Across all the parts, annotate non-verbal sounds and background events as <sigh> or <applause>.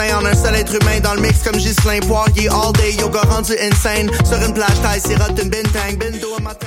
Michelin en un seul être humain dans le mix comme Ghislain Poirier. All day yoga rendu insane. Sur une plage taille sirote une bintang. Bindo à matin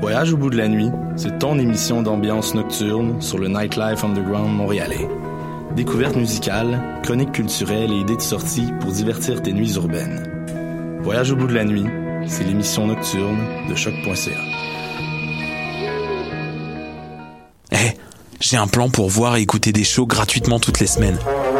Voyage au bout de la nuit, c'est ton émission d'ambiance nocturne sur le Nightlife Underground montréalais. Découvertes musicales, chroniques culturelles et idées de sortie pour divertir tes nuits urbaines. Voyage au bout de la nuit, c'est l'émission nocturne de choc.ca. Eh, j'ai un plan pour voir et écouter des shows gratuitement toutes les semaines.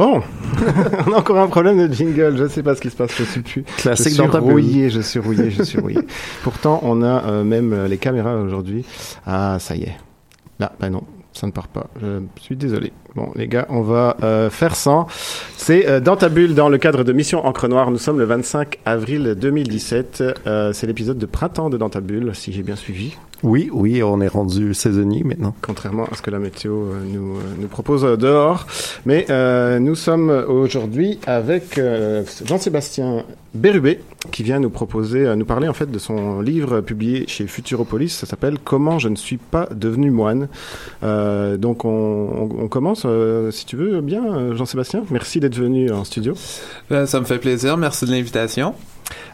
Bon, <laughs> on a encore un problème de jingle. Je ne sais pas ce qui se passe. Je suis plus. Classique je suis rouillé. Je suis rouillé. Je suis rouillé. Pourtant, on a euh, même euh, les caméras aujourd'hui. Ah, ça y est. Là, bah non, ça ne part pas. Je suis désolé. Bon, les gars, on va euh, faire sans. C'est euh, dans ta bulle, dans le cadre de Mission Encre Noire. Nous sommes le 25 avril 2017. Euh, c'est l'épisode de printemps de Dans ta bulle, si j'ai bien suivi. Oui, oui, on est rendu saisonnier maintenant. contrairement à ce que la météo euh, nous, euh, nous propose euh, dehors. Mais euh, nous sommes aujourd'hui avec euh, Jean-Sébastien Bérubé, qui vient nous proposer, euh, nous parler en fait de son livre publié chez Futuropolis. Ça s'appelle Comment je ne suis pas devenu moine. Euh, donc on, on- on commence, euh, si tu veux bien, euh, Jean-Sébastien. Merci d'être venu en studio. Ben, ça me fait plaisir. Merci de l'invitation.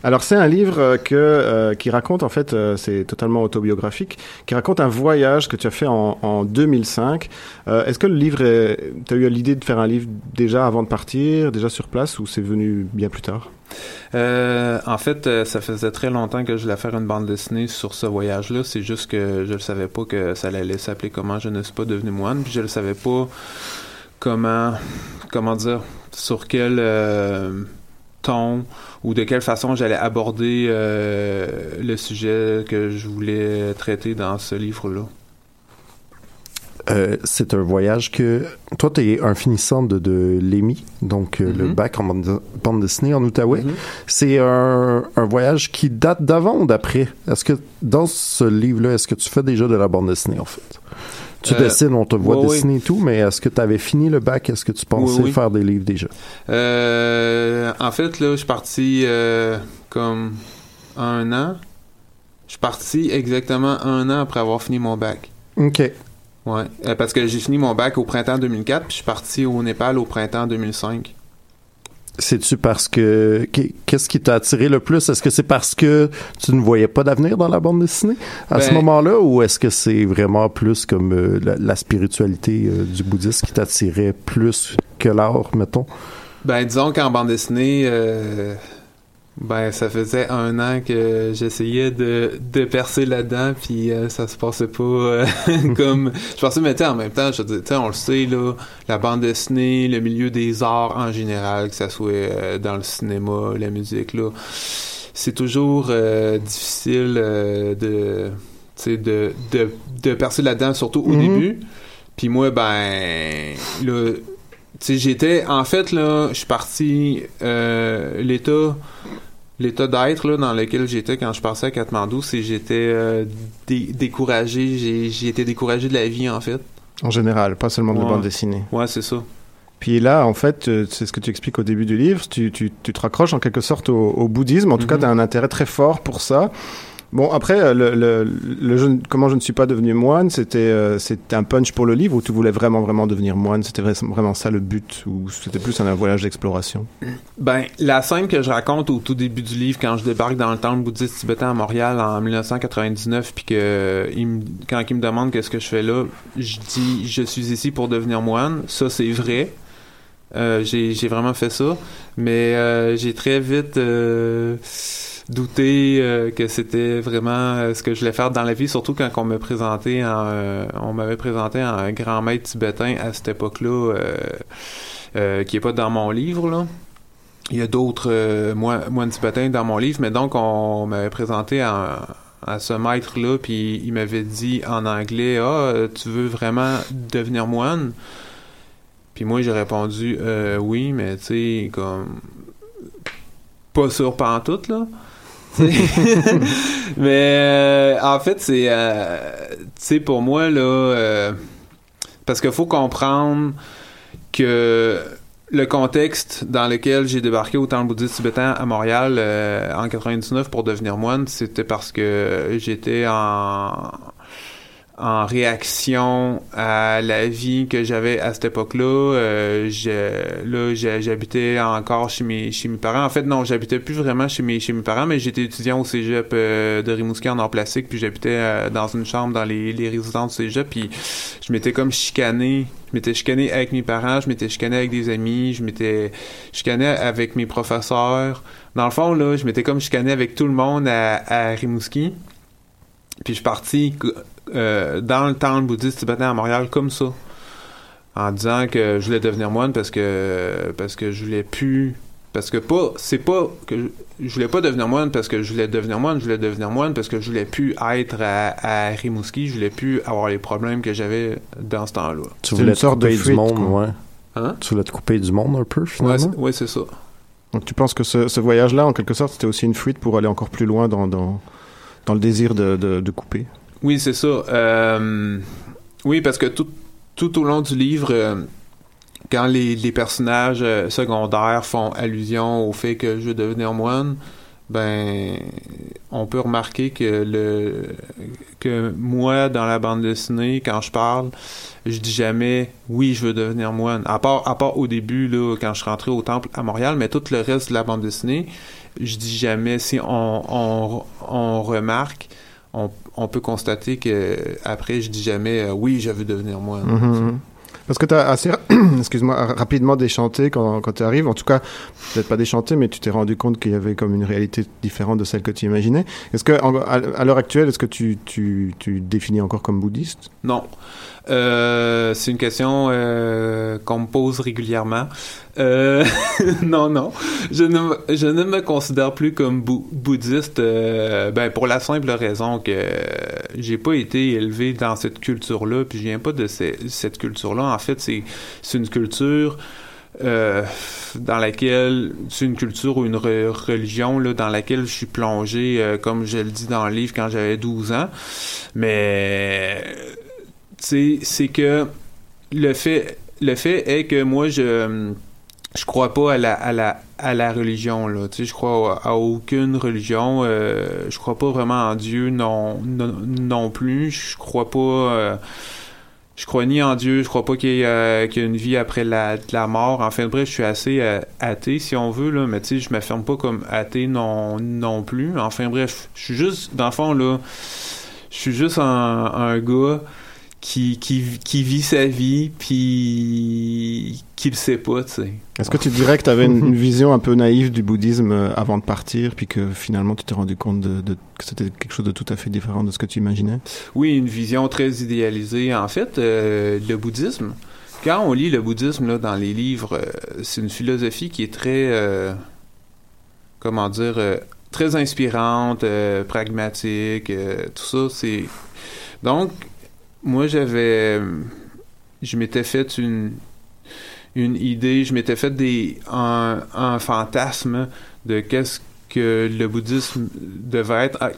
Alors c'est un livre euh, euh, qui raconte en fait euh, c'est totalement autobiographique qui raconte un voyage que tu as fait en, en 2005. Euh, Est-ce que le livre tu as eu l'idée de faire un livre déjà avant de partir, déjà sur place ou c'est venu bien plus tard? En fait, ça faisait très longtemps que je voulais faire une bande dessinée sur ce voyage-là. C'est juste que je ne savais pas que ça allait s'appeler Comment je ne suis pas devenu moine. Puis je ne savais pas comment, comment dire, sur quel ton ou de quelle façon j'allais aborder euh, le sujet que je voulais traiter dans ce livre-là. Euh, c'est un voyage que toi tu es un finissant de, de l'EMI donc euh, le Mhm. bac en bande, bande dessinée en Outaouais Mhm. c'est un, un voyage qui date d'avant ou d'après? Est-ce que dans ce livre là est-ce que tu fais déjà de la bande dessinée en fait? Tu Euh, dessines on te voit ouais, dessiner et tout mais est-ce que tu avais fini le bac? Est-ce que tu pensais Oui, oui. faire des livres déjà? Euh, en fait, là, je suis parti euh, comme un an. Je suis parti exactement un an après avoir fini mon bac. ok Ouais, parce que j'ai fini mon bac au printemps 2004, puis je suis parti au Népal au printemps 2005. C'est-tu parce que qu'est- qu'est-ce qui t'a attiré le plus? Est-ce que c'est parce que tu ne voyais pas d'avenir dans la bande dessinée à ce Ben- moment-là, ou est-ce que c'est vraiment plus comme euh, la, la spiritualité euh, du bouddhisme qui t'attirait plus que l'art, mettons? Ben, disons qu'en bande dessinée, euh, ben, ça faisait un an que j'essayais de, de percer là-dedans, puis euh, ça se passait pas euh, <laughs> <laughs> comme... Je pensais, mais en même temps, je veux dire, tu sais, on le sait, là, la bande dessinée, le milieu des arts en général, que ça soit euh, dans le cinéma, la musique, là, c'est toujours difficile de, de, de, de percer là-dedans, surtout au Mhm. début. Puis moi, ben, là, j'étais, en fait, là, je suis parti, euh, l'état, l'état d'être, dans lequel j'étais quand je passais à Katmandou, c'est j'étais euh, dé- découragé, j'ai, été découragé de la vie, en fait. En général, pas seulement de Ouais. bande dessinée. Ouais, c'est ça. Puis là, en fait, euh, c'est ce que tu expliques au début du livre, tu, tu, tu te raccroches en quelque sorte au, au bouddhisme. En tout cas, Mhm. tu as un intérêt très fort pour ça. Bon, après, euh, le, le, jeu- comment je ne suis pas devenu moine, c'était euh, un punch pour le livre ou tu voulais vraiment, vraiment devenir moine? C'était vra- vraiment ça le but ou c'était plus un voyage d'exploration? Ben, la scène que je raconte au tout début du livre, quand je débarque dans le temple bouddhiste tibétain à Montréal en 1999, puis que me- quand il me demande qu'est-ce que je fais là, je dis je suis ici pour devenir moine. Ça, c'est vrai. Euh, j'ai j'ai vraiment fait ça, mais euh, j'ai très vite douté euh, que c'était vraiment euh, ce que je voulais faire dans la vie, surtout quand on me présentait en, euh, on m'avait présenté en un grand maître tibétain à cette époque-là, qui est pas dans mon livre là. Il y a d'autres moi- moines tibétains dans mon livre, mais donc on m'avait présenté à, ce maître-là, puis il m'avait dit en anglais, ah, tu veux vraiment devenir moine? Puis moi, j'ai répondu, oui, mais tu sais, comme, pas sûr pantoute, là. <laughs> Mais euh, en fait, c'est, euh, tu sais, pour moi, là, euh, parce qu'il faut comprendre que le contexte dans lequel j'ai débarqué au temple bouddhiste tibétain à Montréal euh, en 99 pour devenir moine, c'était parce que j'étais en en réaction à la vie que j'avais à cette époque-là. Euh, là, j'habitais encore chez mes chez mes parents. En fait, non, j'habitais plus vraiment chez mes chez mes parents, mais j'étais étudiant au cégep euh, de Rimouski en art plastique, puis j'habitais euh, dans une chambre dans les, les résidences du cégep, puis je m'étais comme chicané. Je m'étais chicané avec mes parents, je m'étais chicané avec des amis, je m'étais chicané avec mes professeurs. Dans le fond, là, je m'étais comme chicané avec tout le monde à, à Rimouski. Puis je suis parti euh, dans le temple bouddhiste tibétain à Montréal comme ça. En disant que je voulais devenir moine parce que parce que je voulais plus parce que pas c'est pas que je, je voulais pas devenir moine parce que je voulais devenir moine, je voulais devenir moine parce que je voulais plus être à, à Rimouski, je voulais plus avoir les problèmes que j'avais dans ce temps-là. Tu voulais une te sorte de couper du fuite, monde, quoi. ouais. Hein? Tu voulais te couper du monde un peu, Ouais, finalement? c'est ouais, c'est ça. Donc tu penses que ce, ce voyage-là, en quelque sorte, c'était aussi une fuite pour aller encore plus loin dans, dans, dans le désir de, de, de couper? Oui, c'est ça. Euh, oui, parce que tout, tout au long du livre, euh, quand les, personnages euh, secondaires font allusion au fait que je veux devenir moine, ben, on peut remarquer que le que moi dans la bande dessinée, quand je parle, je dis jamais oui, je veux devenir moine. À part à part au début là, quand je rentré au temple à Montréal, mais tout le reste de la bande dessinée, je dis jamais. Si on on, on remarque, on, on peut constater que après je dis jamais euh, oui, je veux devenir moine. Mhm. Parce que tu as assez, <clears throat> excuse-moi, rapidement déchanté quand, quand tu arrives. En tout cas, peut-être pas déchanté, mais tu t'es rendu compte qu'il y avait comme une réalité différente de celle que tu imaginais. Est-ce que, en- à, à l'heure actuelle, est-ce que tu, tu, tu définis encore comme bouddhiste? Non. Euh, c'est une question euh, qu'on me pose régulièrement. Euh, <laughs> non, non. Je ne, je ne me considère plus comme bou- bouddhiste euh, ben, pour la simple raison que j'ai pas été élevé dans cette culture-là, puis je viens pas de ce- cette culture-là. En fait, c'est c'est une culture euh, dans laquelle c'est une culture ou une re- religion là, dans laquelle je suis plongé, euh, comme je le dis dans le livre, quand j'avais 12 ans. Mais c'est que le fait le fait est que moi je je crois pas à la à la à la religion là tu sais je crois à, aucune religion euh, je crois pas vraiment en Dieu non non, non plus je crois pas euh, je crois ni en Dieu, je crois pas qu'il y, euh, a une vie après la, la mort. Enfin bref, je suis assez euh, athée si on veut là, mais tu sais, je m'affirme pas comme athée non non plus. Enfin bref, je suis juste dans le fond là, je suis juste un gars qui, qui, qui vit sa vie puis qui le sait pas, tu sais. Est-ce que tu dirais que tu avais une, une vision un peu naïve du bouddhisme euh, avant de partir, puis que finalement tu t'es rendu compte de, de- que c'était quelque chose de tout à fait différent de ce que tu imaginais? Oui, une vision très idéalisée. En fait, euh, le bouddhisme, quand on lit le bouddhisme là, dans les livres, euh, c'est une philosophie qui est très, euh, comment dire, euh, très inspirante, pragmatique, tout ça. C'est donc moi j'avais, je m'étais fait une une idée, je m'étais fait des un, fantasme de qu'est-ce que le bouddhisme devait être,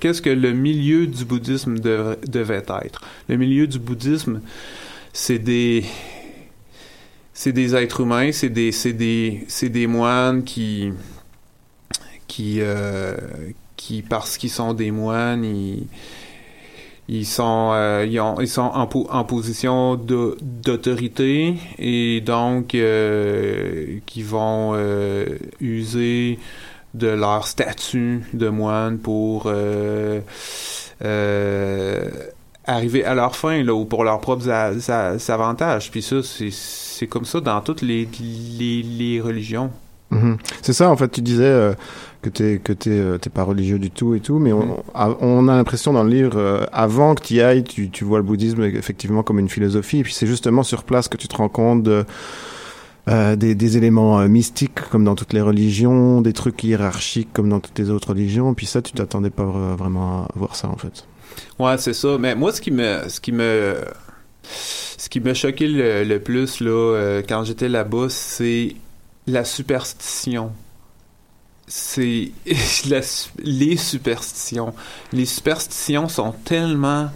qu'est-ce que le milieu du bouddhisme dev- devait être. Le milieu du bouddhisme, c'est des c'est des êtres humains, c'est des c'est des c'est des moines qui qui euh, qui parce qu'ils sont des moines, ils ils sont, euh, ils, ont- ils sont en, en position d'autorité et donc euh, qui vont euh, user de leur statut de moine pour euh, arriver à leur fin là, ou pour leurs propres avantages. Puis ça, c'est comme ça dans toutes les, les, religions. Mhm. C'est ça, en fait, tu disais que t'es que t'es euh, pas religieux du tout et tout, mais on, a, on a l'impression dans le livre, euh, avant que tu y ailles, tu, tu vois le bouddhisme effectivement comme une philosophie, et puis c'est justement sur place que tu te rends compte de, euh, des, des éléments euh, mystiques comme dans toutes les religions, des trucs hiérarchiques comme dans toutes les autres religions, puis ça, tu t'attendais pas vra- vraiment à voir ça en fait. Ouais, c'est ça. Mais moi, ce qui me, ce qui me, ce qui m'a choqué le, le plus là, quand j'étais là-bas, c'est la superstition. C'est <laughs> les superstitions. Les superstitions sont tellement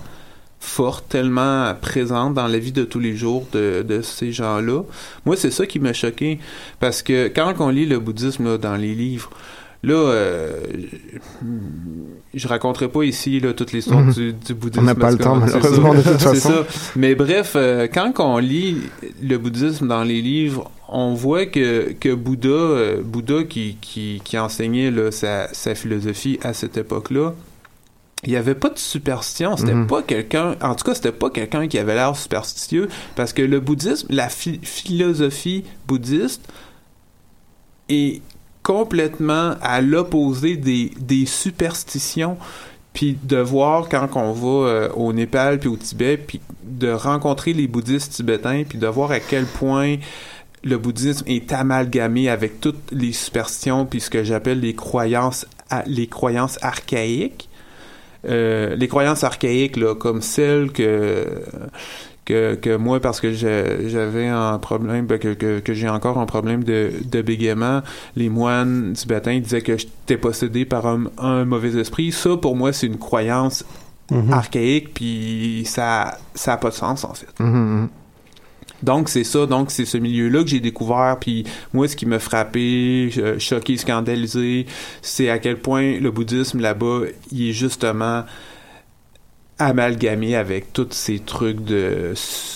fortes, tellement présentes dans la vie de tous les jours de, de ces gens-là. Moi, c'est ça qui m'a choqué. Parce que quand on lit le bouddhisme là, dans les livres, là, euh, je raconterai pas ici là, toute l'histoire Mhm. du, du bouddhisme. On n'a pas le temps, malheureusement, ça. de toute <laughs> façon. ça. Mais bref, euh, quand on lit le bouddhisme dans les livres, on voit que, que Bouddha, euh, Bouddha qui, qui, qui enseignait là, sa, sa philosophie à cette époque-là, il n'y avait pas de superstition. C'était Mhm. pas quelqu'un, en tout cas, c'était pas quelqu'un qui avait l'air superstitieux parce que le bouddhisme, la phi- philosophie bouddhiste est complètement à l'opposé des, superstitions. Puis de voir quand on va euh, au Népal puis au Tibet, puis de rencontrer les bouddhistes tibétains, puis de voir à quel point le bouddhisme est amalgamé avec toutes les superstitions puis ce que j'appelle les croyances les croyances archaïques. Euh, les croyances archaïques là, comme celles que que, que moi parce que j'avais un problème ben, que, que, que j'ai encore un problème de, de bégaiement les moines tibétains disaient que j'étais possédé par un, un mauvais esprit ça pour moi c'est une croyance Mhm. archaïque puis ça ça a pas de sens en fait Mhm, mhm. donc c'est ça, donc c'est ce milieu-là que j'ai découvert. Puis moi, ce qui m'a frappé, choqué, scandalisé, c'est à quel point le bouddhisme là-bas, il est justement amalgamé avec tous ces trucs de,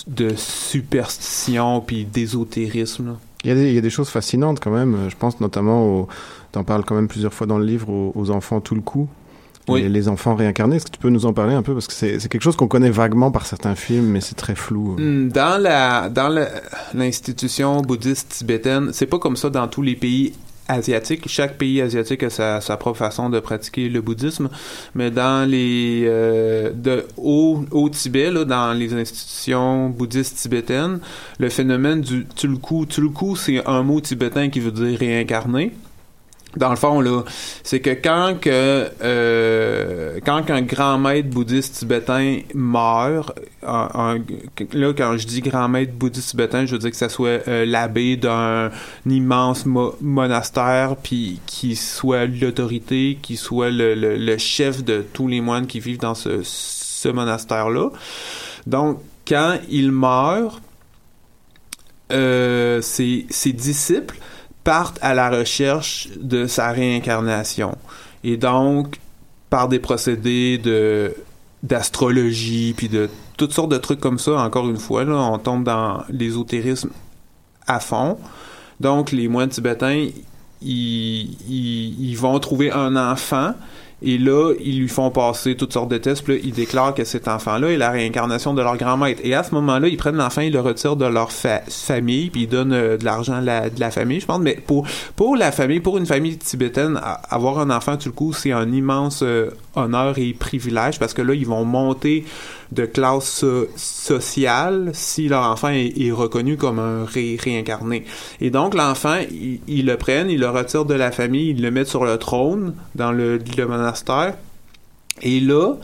de superstition puis d'ésotérisme. Il y, a des, il y a des choses fascinantes quand même. Je pense notamment au. T'en parles quand même plusieurs fois dans le livre aux, aux enfants tout le coup. Oui. Les, les enfants réincarnés. Est-ce que tu peux nous en parler un peu? Parce que c'est quelque chose qu'on connaît vaguement par certains films, mais c'est très flou. Hmm, Dans la dans l'institution bouddhiste tibétaine, c'est pas comme ça dans tous les pays asiatiques. Chaque pays asiatique a sa, propre façon de pratiquer le bouddhisme, mais dans les euh, au, Tibet, dans les institutions bouddhistes tibétaines, le phénomène du tulku, tulku, c'est un mot tibétain qui veut dire réincarné. Dans le fond, là, c'est que quand que euh, quand qu'un grand maître bouddhiste tibétain meurt, là quand je dis grand maître bouddhiste tibétain, je veux dire que ça soit euh, l'abbé d'un immense mo- monastère, puis qui soit l'autorité, qui soit le, chef de tous les moines qui vivent dans ce, ce monastère-là. Donc, quand il meurt, euh, ses disciples partent à la recherche de sa réincarnation. Et donc, par des procédés de d'astrologie, puis de toutes sortes de trucs comme ça, encore une fois, là, on tombe dans l'ésotérisme à fond. Donc, les moines tibétains, ils, ils, ils vont trouver un enfant et là, ils lui font passer toutes sortes de tests. Puis là, ils déclarent que cet enfant-là est la réincarnation de leur grand-maître. Et à ce moment-là, ils prennent l'enfant, ils le retirent de leur fa- famille, puis ils donnent euh, de l'argent la, de la famille, je pense. Mais pour, pour la famille, pour une famille tibétaine, avoir un enfant, tout le coup, c'est un immense euh, honneur et privilège parce que là, ils vont monter de classe so- sociale si leur enfant est, reconnu comme un ré- réincarné. Et donc, l'enfant, ils le prennent, ils le retirent de la famille, ils le mettent sur le trône dans le, monastère. Et là,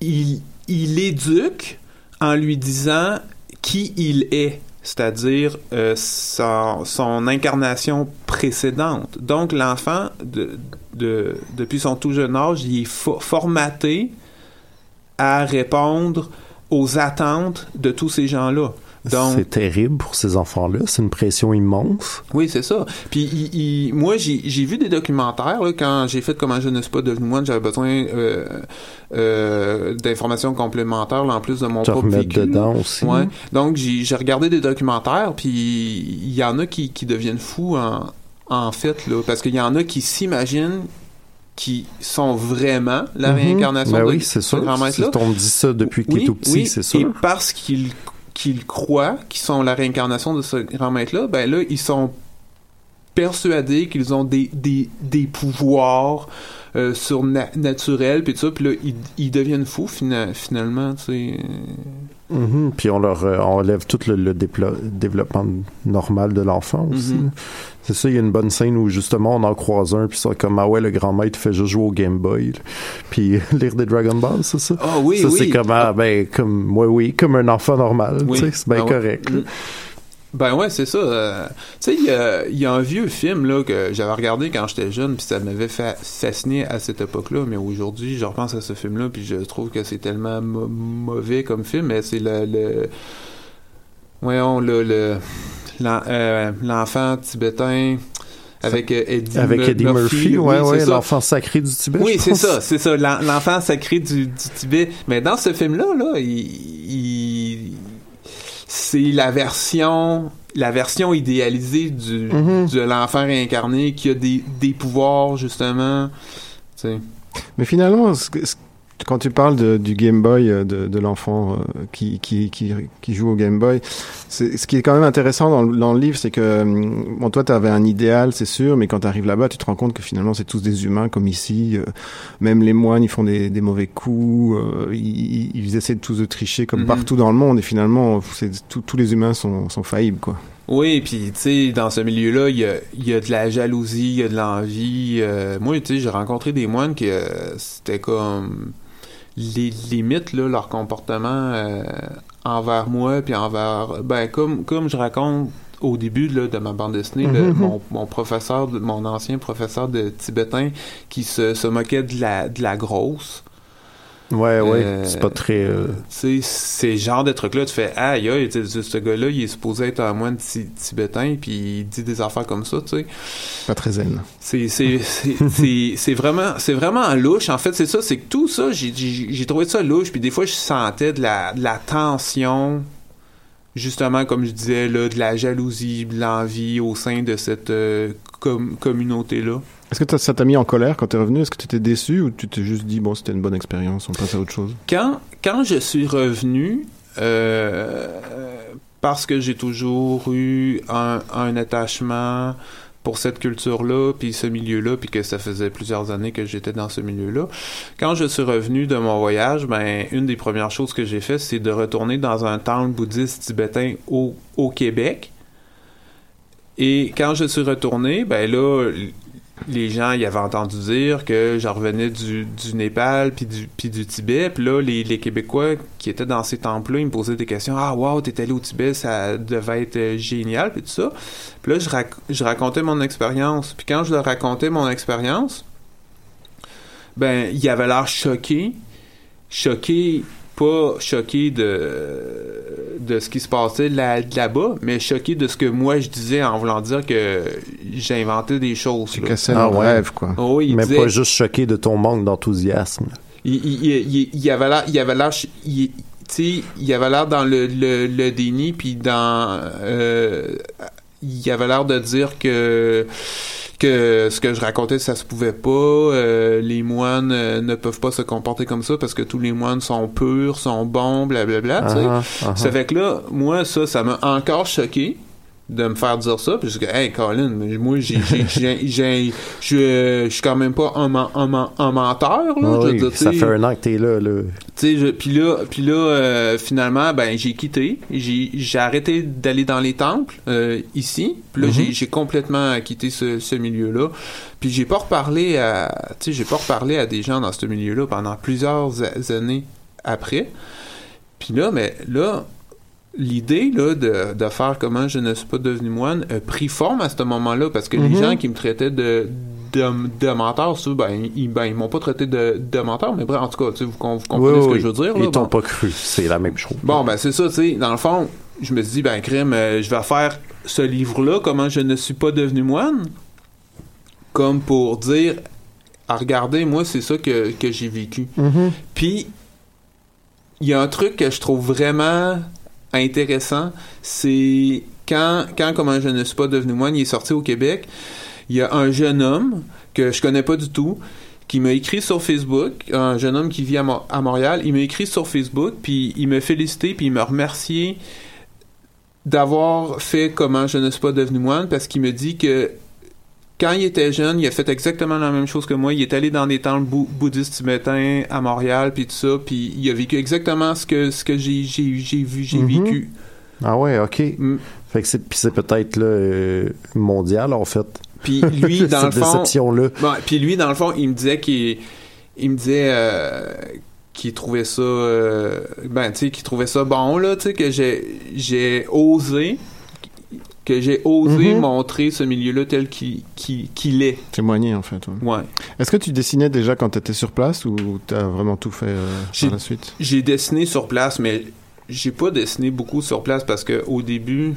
il, il l'éduque en lui disant qui il est. c'est-à-dire euh, son incarnation précédente. Donc l'enfant, de, de, depuis son tout jeune âge, il est fo- formaté à répondre aux attentes de tous ces gens-là. C'est terrible pour ces enfants-là. C'est une pression immense. oui, c'est ça. Puis il- il- moi, j'ai vu des documentaires là, quand j'ai fait Comment je ne suis pas devenu moine, j'avais besoin euh, euh, d'informations complémentaires là, en plus de mon Te propre vécu. dedans aussi. Ouais. Donc j'ai j'ai regardé des documentaires, puis il y en a qui, qui deviennent fous en, en fait là, parce qu'il y en a qui s'imaginent qui sont vraiment la Mhm. réincarnation Ben de oui, c'est ce sûr. Si on dit ça depuis qu'il est Oui, tout petit, oui, c'est sûr. Et parce qu'ils qu'ils croient qu'ils sont la réincarnation de ce grand maître-là, ben là, ils sont persuadés qu'ils ont des, des, des pouvoirs euh, surnaturels, puis tout ça, puis là, ils, ils deviennent fous, fina- finalement, tu sais. Mhm. Puis on leur euh, on enlève tout le, développement normal de l'enfant aussi. Mhm. C'est ça, il y a une bonne scène où justement on en croise un, puis c'est comme ah ouais, le grand maître fait juste jouer au Game Boy, puis <laughs> lire des Dragon Ball, c'est ça? Ah oui, ça oui. c'est comme ah ben comme moi oui, comme un enfant normal, Oui. tu sais, c'est bien Ah ouais. correct. Ben ouais, c'est ça. euh, tu sais, il y a, il y a un vieux film là que j'avais regardé quand j'étais jeune, puis ça m'avait fa- fasciné à cette époque-là. Mais aujourd'hui, je repense à ce film-là, puis je trouve que c'est tellement mauvais comme film. Mais c'est le, le voyons le le l'enfant tibétain avec euh, Eddie, Avec Eddie Murphy, oui, ouais, ouais, l'enfant sacré du Tibet. Oui, c'est ça, c'est ça, l'en- l'enfant sacré du, du Tibet. Mais dans ce film-là, là, il, il- c'est la version, la version idéalisée du, Mhm. de l'enfant réincarné qui a des, des pouvoirs justement. Tu sais. Mais finalement, ce que- ce- quand tu parles de- du Game Boy, euh, de, de l'enfant euh, qui, qui, qui, qui joue au Game Boy, ce qui est quand même intéressant dans, le- dans le livre, c'est que, hum, bon, toi, tu avais un idéal, c'est sûr, mais quand tu arrives là-bas, tu te rends compte que finalement, c'est tous des humains comme ici. euh, même les moines, ils font des, des mauvais coups, ils, ils essaient tous de tricher comme Mhm. partout dans le monde, et finalement, tout- tous les humains sont, sont faillibles, quoi. Oui, puis tu sais, dans ce milieu-là, il y a, il y a de la jalousie, il y a de l'envie. euh, moi, tu sais, j'ai rencontré des moines qui euh, c'était comme les limites là, leur comportement euh, envers moi, puis envers ben comme comme je raconte au début là, de ma bande dessinée, le- Mhm. mon, mon professeur, mon ancien professeur de tibétain, qui se, se moquait de la de la grosse. Ouais, ouais, Euh, c'est pas très. euh, Tu sais, ces genres de trucs-là, tu fais aïe, aïe, tu sais, ce gars-là, il est supposé être un moine ti- tibétain, puis il dit des affaires comme ça, tu sais. Pas très zen. C'est c'est c'est <laughs> c'est c'est vraiment c'est vraiment louche en fait c'est ça c'est que tout ça j'ai trouvé ça louche puis des fois je sentais de la de la tension justement comme je disais là de la jalousie de l'envie au sein de cette euh, com- communauté là Est-ce que ça t'a mis en colère quand t'es revenu? Est-ce que tu étais déçu ou tu t'es juste dit, bon, c'était une bonne expérience, on passe à autre chose? Quand quand je suis revenu euh, parce que j'ai toujours eu un, un attachement pour cette culture-là, puis ce milieu-là, puis que ça faisait plusieurs années que j'étais dans ce milieu-là. Quand je suis revenu de mon voyage, ben une des premières choses que j'ai fait, c'est de retourner dans un temple bouddhiste tibétain au, au Québec. Et quand je suis retourné, ben là, les gens y avaient entendu dire que j'en revenais du, du Népal puis du, du Tibet. Puis là, les, les Québécois qui étaient dans ces temples-là, ils me posaient des questions. Ah, wow, t'es allé au Tibet, ça devait être euh, génial, puis tout ça. Puis là, je, je racontais mon expérience. Puis quand je leur racontais mon expérience, ben, il avait l'air choqué. Choqué, pas choqué de, de ce qui se passait là- là-bas, mais choqué de ce que moi je disais en voulant dire que j'inventais des choses. Tu là. cassais Ah rêve, quoi. Oh oui, il mais disait- pas juste choqué de ton manque d'enthousiasme. il, il, il, avait l'air, il avait l'air, il, tu sais, il avait l'air dans le, le, le déni, puis dans, euh, il avait l'air de dire que que ce que je racontais ça se pouvait pas. Euh, les moines euh, ne peuvent pas se comporter comme ça parce que tous les moines sont purs sont bons blablabla tu sais. Ah, ah, ça fait que là, moi, ça, ça m'a encore choqué de me faire dire ça. Puis je dis, hey, Colin, moi, j'ai, j'ai, j'ai, j'ai- je, suis quand même pas un, un, un menteur, là. je ça fait un an que t'es là, là. Tu sais, je- puis là, puis là euh, finalement, ben, j'ai quitté. J'ai, j'ai arrêté d'aller dans les temples euh, ici. Puis là, Mhm. j'ai, j'ai complètement quitté ce, ce milieu-là. Puis j'ai pas reparlé à, tu sais, j'ai pas reparlé à des gens dans ce milieu-là pendant plusieurs années après. Puis là, mais là, l'idée là de, de faire comment je ne suis pas devenu moine a pris forme à ce moment-là parce que les Mhm. gens qui me traitaient de de, de menteur, ça, ben, ils, ben, ils m'ont pas traité de, de menteur, mais bref, en tout cas, vous, vous comprenez Oui, ce que oui. je veux dire. là, Ils t'ont bon. pas cru. C'est la même chose. Bon, ben c'est ça, tu sais. Dans le fond, je me suis dit, ben, crime, euh, je vais faire ce livre-là, comment je ne suis pas devenu moine, comme pour dire, à regarder, moi, c'est ça que, que j'ai vécu. Mhm. Puis, il y a un truc que je trouve vraiment intéressant, c'est quand, quand comment je ne suis pas devenu moine, il est sorti au Québec, il y a un jeune homme que je connais pas du tout, qui m'a écrit sur Facebook, un jeune homme qui vit à, à Montréal, il m'a écrit sur Facebook, puis il m'a félicité, puis il m'a remercié d'avoir fait comment je ne suis pas devenu moine, parce qu'il me dit que quand il était jeune, il a fait exactement la même chose que moi. Il est allé dans des temples bou- bouddhistes tibétains à Montréal, puis tout ça, puis il a vécu exactement ce que ce que j'ai vu, j'ai Mhm. vécu. Ah ouais, ok. Mm. Fait que c'est, puis c'est peut-être euh, mondial en fait. Puis lui, <laughs> dans le fond, déception-là. Bon, puis lui, dans le fond, il me disait qu'il il me disait euh, qu'il trouvait ça euh, ben tu sais qu'il trouvait ça bon là, tu sais que j'ai j'ai osé que j'ai osé Mhm. montrer ce milieu-là tel qu'il est. Témoigner, en fait. ouais. Ouais. Est-ce que tu dessinais déjà quand tu étais sur place ou tu as vraiment tout fait euh, par la suite? J'ai dessiné sur place, mais j'ai pas dessiné beaucoup sur place parce que au début,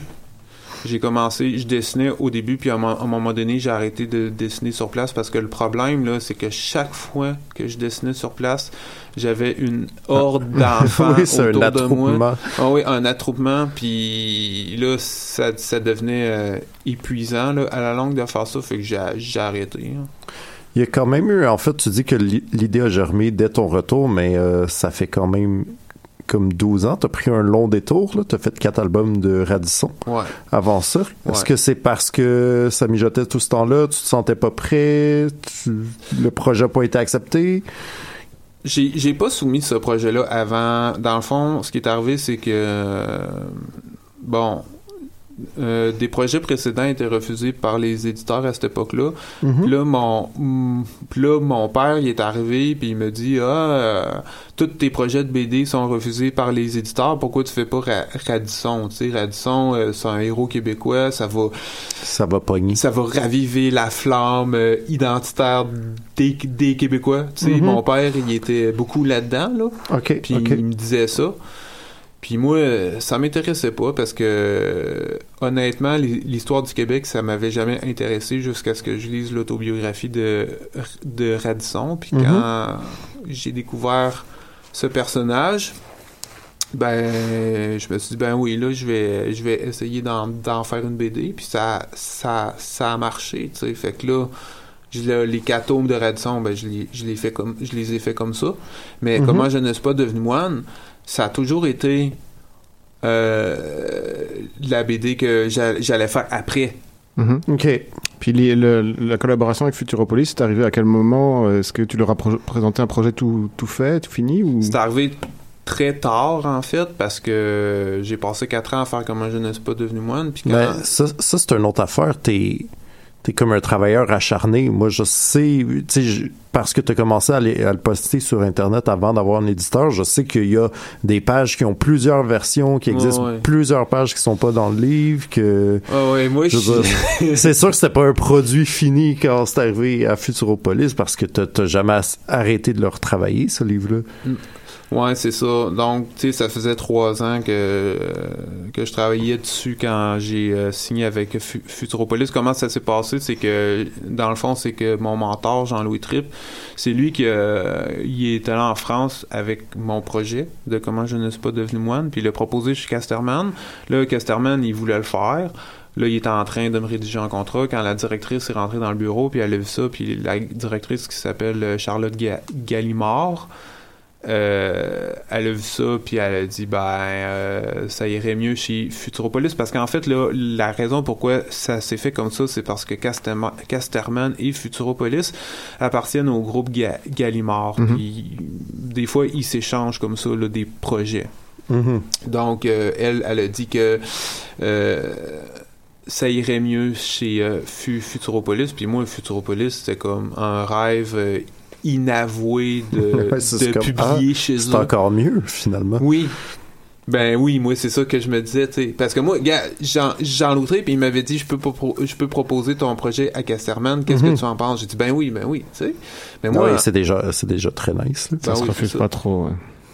j'ai commencé, je dessinais au début, puis à un, moment donné, j'ai arrêté de dessiner sur place parce que le problème, là, c'est que chaque fois que je dessinais sur place, j'avais une horde <laughs> d'enfants Oui, c'est un autour de attroupement. moi. Ah oui, un attroupement, puis là, ça, ça devenait euh, épuisant là, à la longue de faire ça, fait que j'ai arrêté. hein. Il y a quand même eu, en fait, tu dis que l'i- l'idée a germé dès ton retour, mais euh, ça fait quand même comme 12 ans. Tu as pris un long détour, tu as fait quatre albums de Radisson Ouais. avant ça. Est-ce Ouais. que c'est parce que ça mijotait tout ce temps-là, tu te sentais pas prêt, tu- le projet n'a pas été accepté? J'ai j'ai pas soumis ce projet-là avant. Dans le fond, ce qui est arrivé, c'est que euh, bon, euh, des projets précédents étaient refusés par les éditeurs à cette époque-là. Mhm. Puis là, mon, mm, puis là, mon père, il est arrivé, puis il me dit Ah, euh, tous tes projets de BD sont refusés par les éditeurs, pourquoi tu fais pas Ra- Radisson Tu sais, Radisson, euh, c'est un héros québécois, ça va, Ça va pogner. ça va raviver la flamme identitaire des, des Québécois. Tu sais, Mhm. mon père, il était beaucoup là-dedans, là. OK, Puis il me disait ça. Puis moi, euh, ça m'intéressait pas parce que honnêtement, l'hi- l'histoire du Québec, ça m'avait jamais intéressé jusqu'à ce que je lise l'autobiographie de, de Radisson. Puis Mhm. quand j'ai découvert ce personnage, ben je me suis dit ben oui là je vais je vais essayer d'en faire une BD puis ça ça ça a marché tu sais fait que là les quatre tomes de Radisson ben je les je les fait comme je les ai fait comme ça mais Mhm. comment je ne suis pas devenu moine ça a toujours été euh, la BD que j'a- j'allais faire après Mhm. OK. Puis les- le- la collaboration avec Futuropolis, c'est arrivé à quel moment? Est-ce que tu leur as pro- présenté un projet tout, tout fait, tout fini ou... C'est arrivé très tard, en fait, parce que j'ai passé quatre ans à faire comment je ne suis pas devenu moine. Puis quand... Mais ça, ça c'est une autre affaire. T'es es comme un travailleur acharné. Moi, je sais, tu sais, je- parce que tu as commencé à, les- à le poster sur Internet avant d'avoir un éditeur, je sais qu'il y a des pages qui ont plusieurs versions, qui existent ouais. plusieurs pages qui sont pas dans le livre, que... Ouais, moi, Je <laughs> <laughs> c'est sûr que c'était pas un produit fini quand c'est arrivé à Futuropolis parce que t'as jamais arrêté de le retravailler, ce livre-là. Ouais, c'est ça. Donc, tu sais, ça faisait trois ans que, que je travaillais dessus quand j'ai euh, signé avec Fu- Futuropolis. Comment ça s'est passé? C'est que, dans le fond, c'est que mon mentor, Jean-Louis Tripp, c'est lui qui il est allé en France avec mon projet de comment je ne suis pas devenu moine, puis il l'a proposé chez Casterman. Là, Casterman, il voulait le faire. Là, il était en train de me rédiger un contrat quand la directrice est rentrée dans le bureau, puis elle a vu ça, puis la directrice qui s'appelle euh, Charlotte Ga- Gallimard, euh, elle a vu ça, puis elle a dit, ben, euh, ça irait mieux chez Futuropolis, parce qu'en fait, là, la raison pourquoi ça s'est fait comme ça, c'est parce que Casterman, Casterman et Futuropolis appartiennent au groupe Ga- Gallimard, Mhm. puis des fois, ils s'échangent comme ça, là, des projets. Mhm. Donc, euh, elle, elle a dit que ça irait mieux chez Fu- Futuropolis. Puis moi, Futuropolis, c'était comme un rêve inavoué de, <laughs> Ouais, c'est de comme, publier ah, chez C'est eux. encore mieux, finalement. Oui. Ben oui, moi c'est ça que je me disais, tu sais, parce que moi, gars, Jean, Jean Loutré, puis il m'avait dit, je peux pro- je peux proposer ton projet à Casterman, qu'est-ce Mhm. que tu en penses? J'ai dit, ben oui, ben oui, tu sais. Mais Ouais, moi, c'est déjà, c'est déjà très nice. là. Ben ça se oui, refuse c'est ça. pas trop. ouais.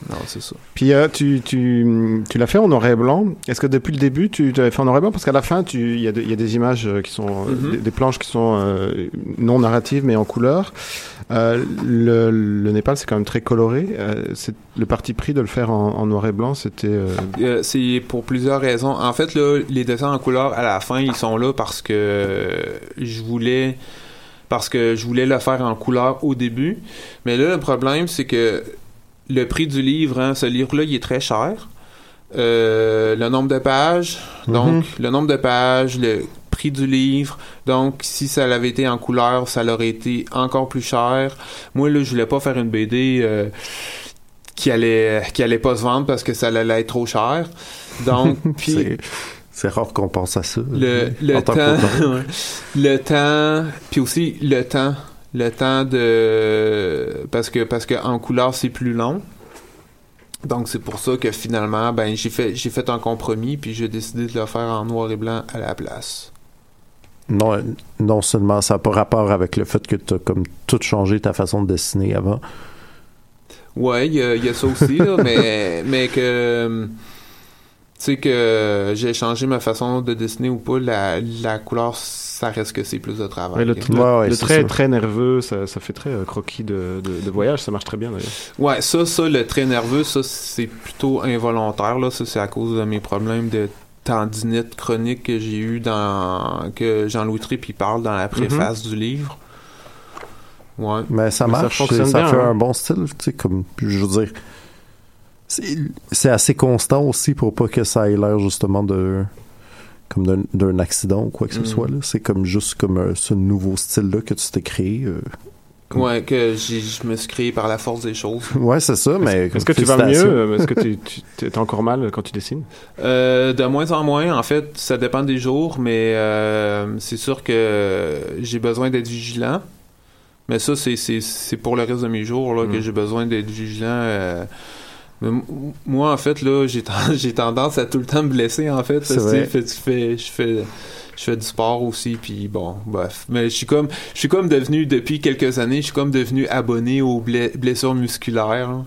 Non, c'est ça. Puis euh, tu, tu, tu l'as fait en noir et blanc. Est-ce que depuis le début, tu l'avais fait en noir et blanc? Parce qu'à la fin, il y, y a des images euh, qui sont, euh, Mhm. des, des planches qui sont euh, non narratives mais en couleur. Euh, le, le Népal, c'est quand même très coloré. C'est le parti pris de le faire en, en noir et blanc, c'était. c'est pour plusieurs raisons. En fait, là, les dessins en couleur à la fin, ils sont là parce que je voulais parce que je voulais le faire en couleur au début. Mais là, le problème, c'est que le prix du livre, hein, ce livre-là, il est très cher. Euh, le nombre de pages, donc le nombre de pages, le prix du livre. Donc, si ça l'avait été en couleur, ça l'aurait été encore plus cher. Moi, là, je voulais pas faire une BD euh, qui allait qui allait pas se vendre parce que ça allait être trop cher. Donc, <laughs> puis C'est- C'est rare qu'on pense à ça. le, le en tant temps, <laughs> le temps, puis aussi le temps, le temps de parce que parce que en couleur c'est plus long. Donc c'est pour ça que finalement ben j'ai fait j'ai fait un compromis puis j'ai décidé de le faire en noir et blanc à la place. Non, non seulement ça n'a pas rapport avec le fait que tu as comme tout changé ta façon de dessiner avant. Ouais, il y, a- il y a ça aussi là, <laughs> mais mais que sais que j'ai changé ma façon de dessiner ou pas la la couleur ça reste que c'est plus de travail. ouais, le, hein. le- Ouais, ouais, le c'est trait ça. très nerveux, ça, ça fait très euh, croquis de, de, de voyage, ça marche très bien d'ailleurs. Ouais, ça, ça, le trait nerveux, ça, c'est plutôt involontaire, là. Ça, c'est à cause de mes problèmes de tendinite chronique que j'ai eu dans, que Jean-Louis Tripp, il parle dans la préface du livre. Ouais. Mais ça Mais ça marche, ça, bien, fait hein. un bon style, tu sais, comme, je veux dire, c'est assez constant aussi pour pas que ça ait l'air justement de comme d'un- d'un accident ou quoi que ce Mm. soit là. C'est comme juste comme euh, ce nouveau style-là que tu t'es créé. euh. Ouais, que j'ai- je me suis créé par la force des choses. <laughs> Ouais, c'est ça, mais Est-ce que tu vas mieux? euh, Est-ce que tu, tu <laughs> t'es encore mal quand tu dessines? Euh, de moins en moins, en fait, ça dépend des jours, mais euh, c'est sûr que j'ai besoin d'être vigilant. Mais ça, c'est, c'est, c'est pour le reste de mes jours là, que Mm. j'ai besoin d'être vigilant. Mais moi, en fait, là, j'ai, ten- <laughs> j'ai tendance à tout le temps me blesser, en fait. Tu sais, je fais, je fais, je fais du sport aussi, puis bon, bref. Mais je suis comme, je suis comme devenu, depuis quelques années, je suis comme devenu abonné aux ble- blessures musculaires. <laughs> là.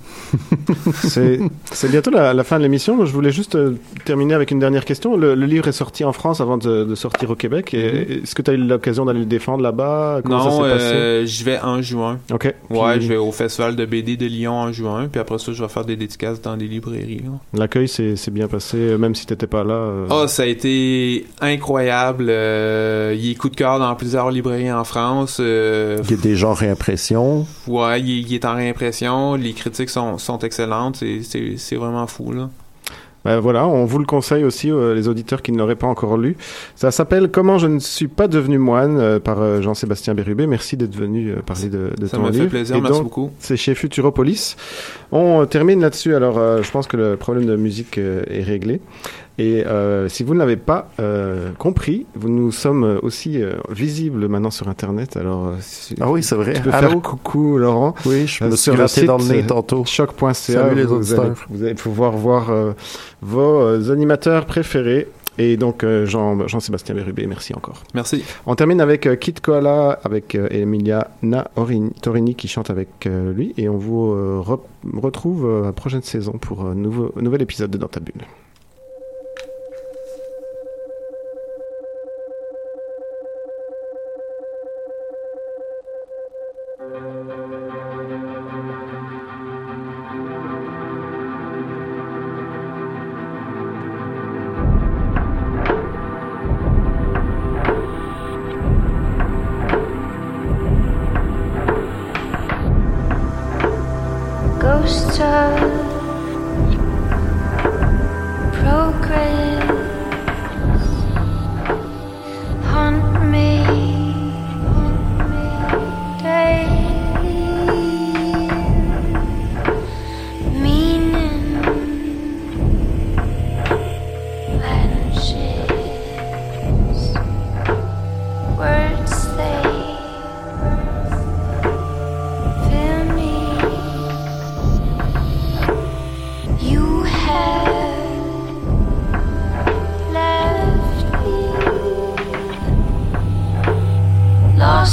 C'est bientôt la, la fin de l'émission. Je voulais juste euh, terminer avec une dernière question. Le, le livre est sorti en France avant de, de sortir au Québec. Et- Est-ce que tu as eu l'occasion d'aller le défendre là-bas? Non, euh, je vais en juin. Ok. Ouais, Puis je vais au festival de BD de Lyon en juin, puis après ça, je vais faire des dédicaces dans des librairies. L'accueil s'est bien passé, euh, même si t'étais pas là. euh. Ah, ça a été incroyable. Euh, il est coup de cœur dans plusieurs librairies en France. euh, Il y a des gens réimpression. ouais, il, est- il est en réimpression. Les critiques sont, sont excellentes. C'est- vraiment fou, là. Ben voilà, on vous le conseille aussi, euh, les auditeurs qui ne l'auraient pas encore lu. Ça s'appelle Comment je ne suis pas devenu moine euh, par euh, Jean-Sébastien Bérubé. Merci d'être venu euh, parler de, de Ça ton m'a livre. fait plaisir. Et Merci donc, beaucoup. C'est chez Futuropolis. On termine là-dessus. Alors, je pense que le problème de musique est réglé. Et euh, si vous ne l'avez pas euh, compris, vous nous sommes aussi euh, visibles maintenant sur Internet. Alors, si- Ah oui, c'est vrai. tu peux Allô? faire coucou, Laurent. Oui, je Euh, me sur suis le raté site, dans le nez tantôt. choc.ca. Salut les vous, allez, vous allez pouvoir voir euh, vos euh, animateurs préférés. Et donc, euh, Jean, Jean-Sébastien Bérubé, merci encore. Merci. On termine avec euh, Kid Koala, avec euh, Emiliana Orini- Torini qui chante avec euh, lui. Et on vous euh, re- retrouve euh, la prochaine saison pour un nouveau, nouvel épisode de Dans ta bulle.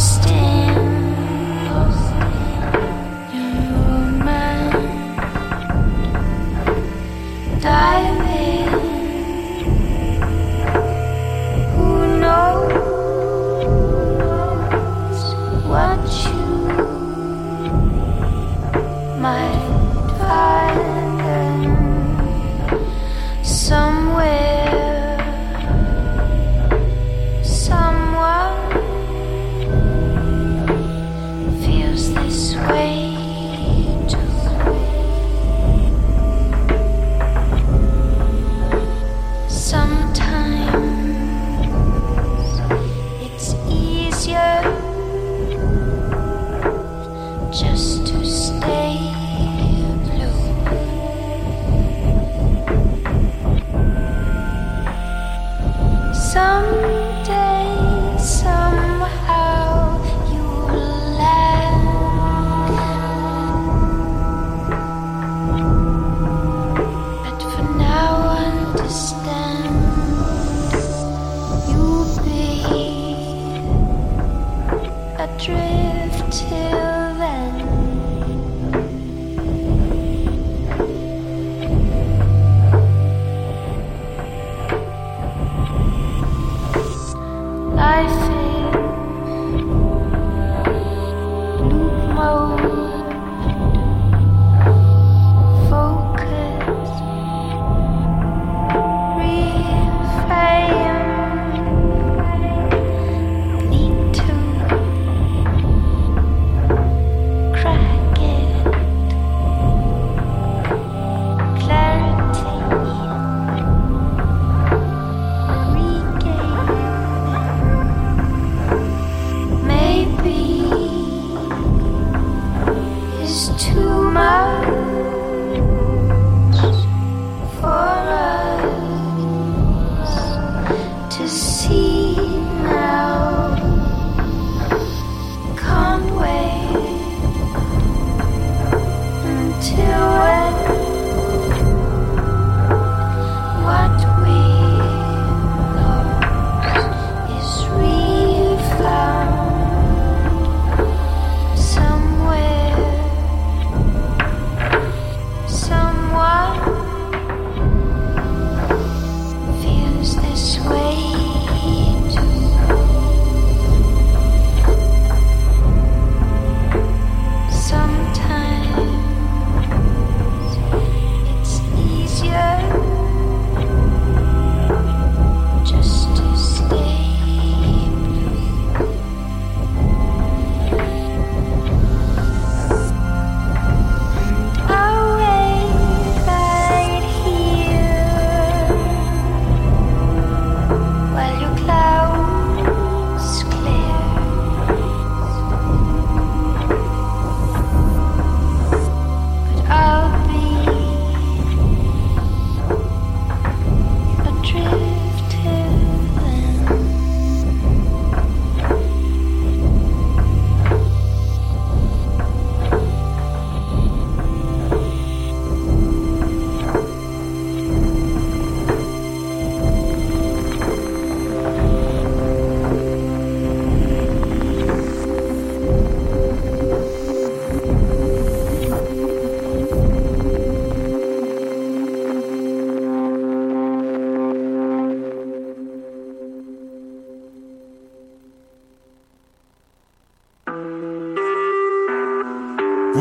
stay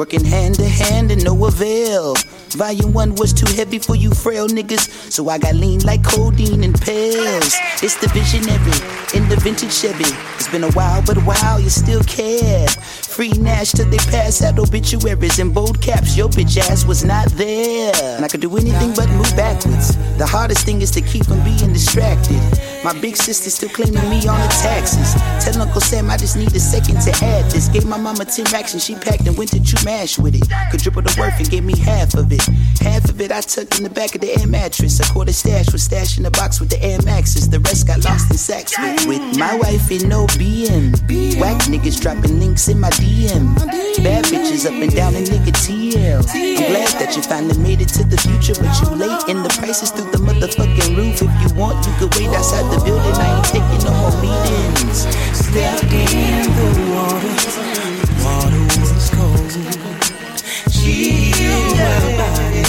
Working hand to hand and no avail. Volume one was too heavy for you frail niggas, so I got lean like codeine and pills. It's the visionary in the vintage Chevy. It's been a while, but wow, you still care. Free Nash till they pass out obituaries in bold caps. Your bitch ass was not there. And I could do anything but move backwards. The hardest thing is to keep from being distracted. My big sister still claiming me on the taxes. Tell Uncle Sam I just need a second to add this. Gave my mama 10 racks and she packed and went to True Mash with it. Could triple the worth and gave me half of it. Half of it I tucked in the back of the air mattress. A quarter stash was stashed in the box with the Air Maxes. The rest got lost in sacks with, with my wife in no BM. Whack niggas dropping links in my DM. Bad bitches up and down in nigga TL. I'm glad that you finally made it to the future, but you late and the prices through the motherfucking roof. If you want, you could wait outside the building. I ain't taking no more meetings. Step in the water. Water was cold. She my body,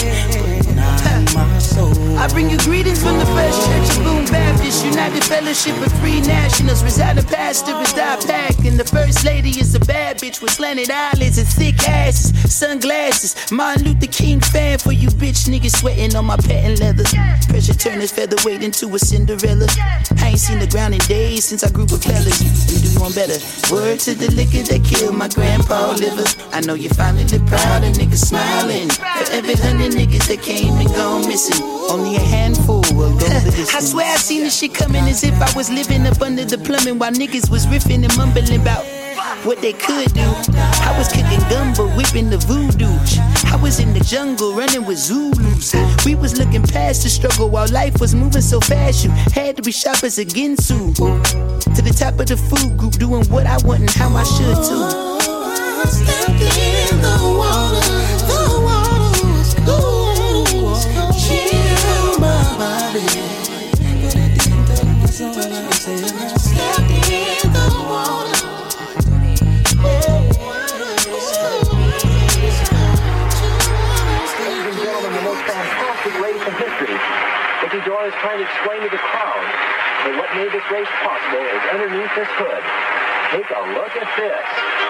but not my soul. I bring you greetings from the Boone United Fellowship of Free Nationals. Residing pastor is Die Pack, and the First Lady is a bad bitch with slanted eyelids and thick asses, sunglasses. Martin Luther King fan for you bitch niggas sweating on my patent leather. Pressure turn featherweight into a Cinderella. I ain't seen the ground in days since I grew with fellas. Me do you one better. Word to the liquor that killed my grandpa liver. I know you finally proud and niggas smiling. For every hundred niggas that came and gone missing, only a handful will go the distance. I swear I seen this shit coming as if I was living up under the plumbing while niggas was riffing and mumbling about what they could do. I was cooking gumbo, whipping the voodoo. I was in the jungle running with Zulus. We was looking past the struggle while life was moving so fast. You had to be sharp as a Ginsu. To the top of the food group, doing what I want and how I should too. Race possible is underneath this hood. Take a look at this.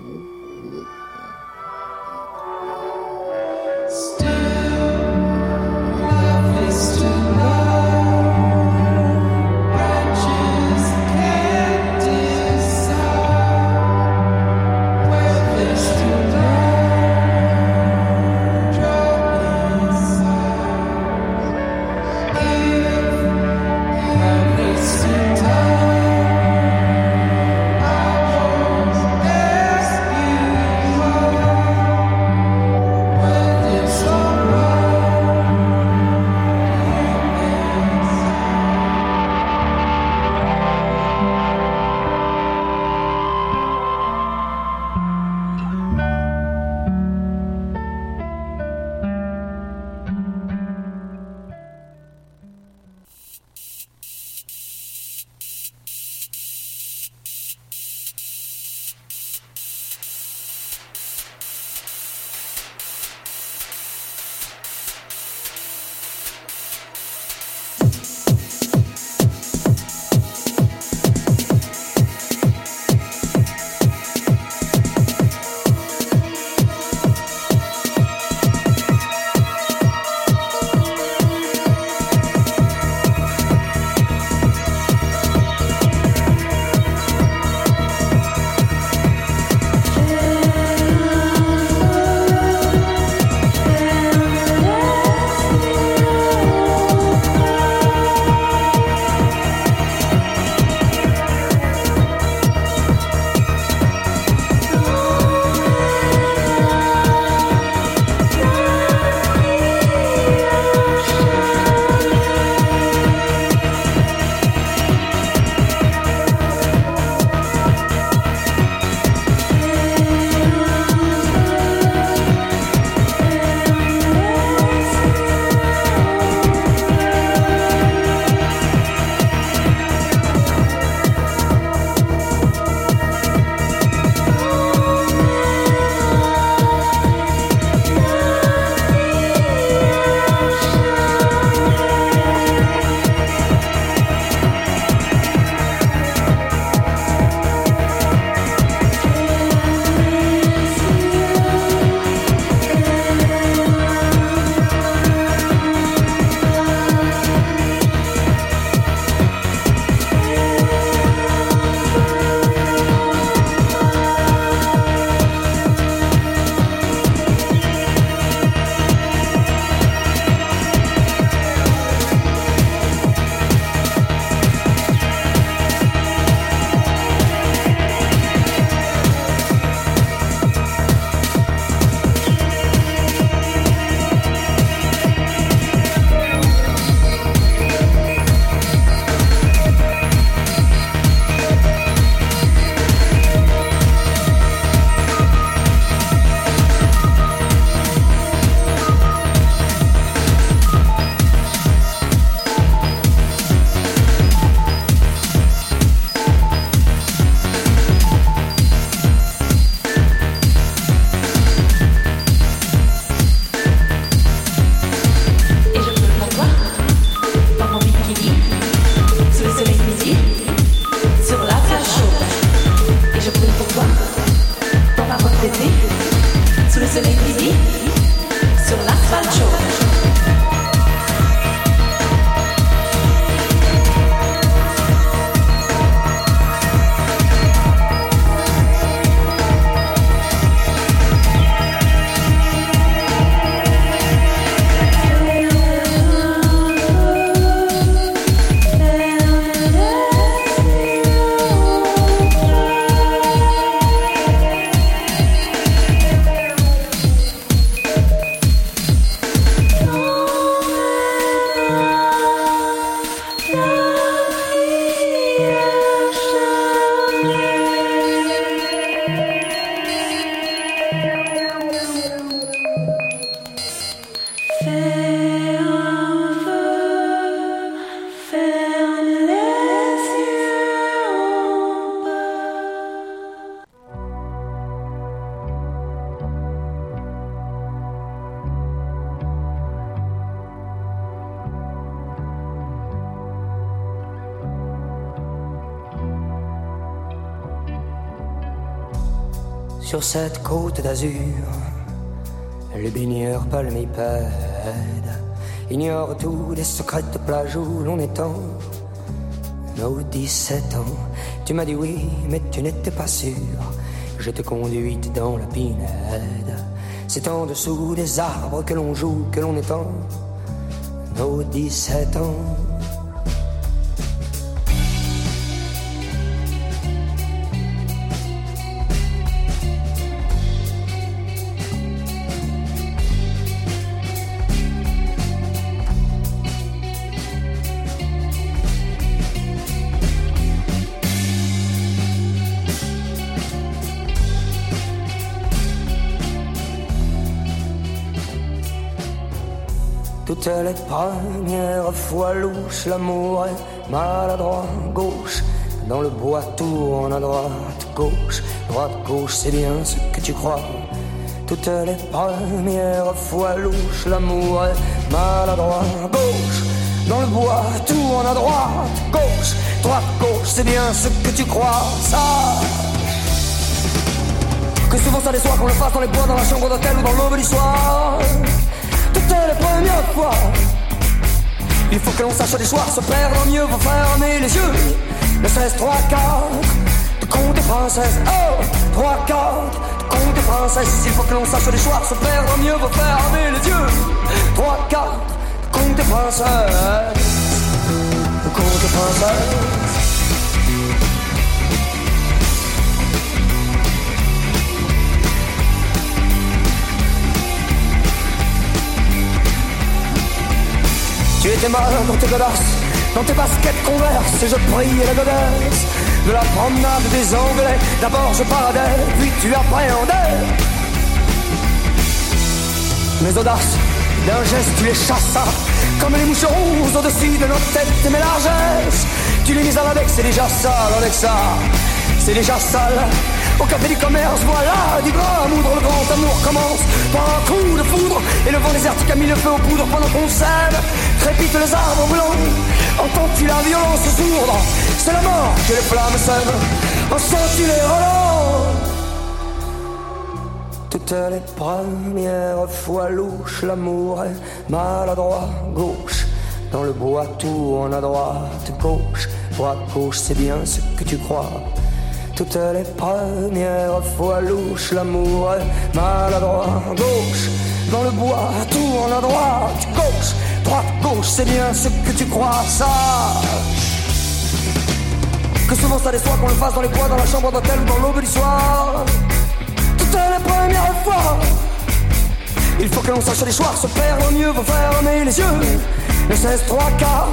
湖。D'azur. Les baigneurs palmipèdes ignorent tous les secrets de plage où l'on étend nos 17 ans. Tu m'as dit oui, mais tu n'étais pas sûr. Je te conduite dans la pinède. C'est en dessous des arbres que l'on joue, que l'on étend nos 17 ans. Toutes les premières fois louches, l'amour est maladroit, gauche. Dans le bois tourne à droite, gauche, droite, gauche, c'est bien ce que tu crois. Toutes les premières fois louches, l'amour est maladroit, gauche. Dans le bois tourne à droite, gauche, droite, gauche, c'est bien ce que tu crois. Ça. Que souvent ça déçoit qu'on le fasse dans les bois, dans la chambre d'hôtel ou dans l'aube du soir toutes les premières fois. Il faut que l'on sache des soirs se perdre, mieux vaut fermer les yeux. Le 16, 3, 4, de des princesses. Oh, 3, 4, de des princesses. Il faut que l'on sache des soirs se perdre, mieux vaut fermer les yeux. 3, 4, de des princesses. De conte des Tu étais mal dans tes godasses, dans tes baskets converses, et je priais la godesse de la promenade des Anglais. D'abord je paradais, puis tu appréhendais mes audaces. D'un geste, tu les chassas comme les moucherons au-dessus de nos têtes et mes largesses. Tu les mis à l'index, c'est déjà sale avec ça, c'est déjà sale. Au café du commerce, voilà du grand amour, le grand amour commence par un coup de foudre et le vent désertique a mis le feu aux poudres pendant qu'on s'aime. Crépitent les arbres blancs, entends-tu la violence sourde? C'est la mort que les flammes sèment, ressens-tu les relents? Toutes les premières fois louches, l'amour est maladroit, gauche. Dans le bois tourne à droite, gauche, droite, gauche, c'est bien ce que tu crois. Toutes les premières fois louches, l'amour est maladroit, gauche. Dans le bois tourne à droite, gauche, gauche, c'est bien ce que tu crois, ça. Que souvent ça déçoit qu'on le fasse dans les bois, dans la chambre d'hôtel dans l'aube du soir toutes les premières fois. Il faut que l'on sache les choix, se perdre mieux, faut fermer les yeux. Le 16, 3, 4,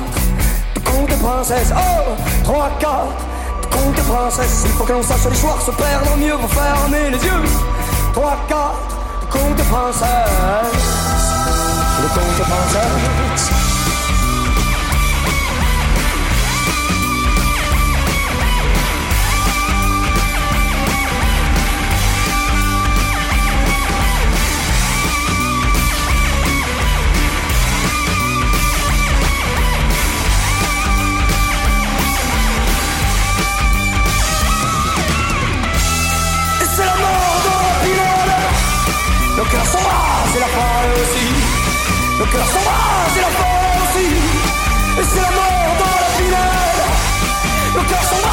de conte des princesses. Oh, 3, 4, de conte des princesses. Il faut que l'on sache les choix, se perdre mieux, faut fermer les yeux. 3, 4, de conte des princesses. Le conte des Cœur s'embrase et la fin aussi. Et c'est la mort dans la pinède Le cœur s'embrase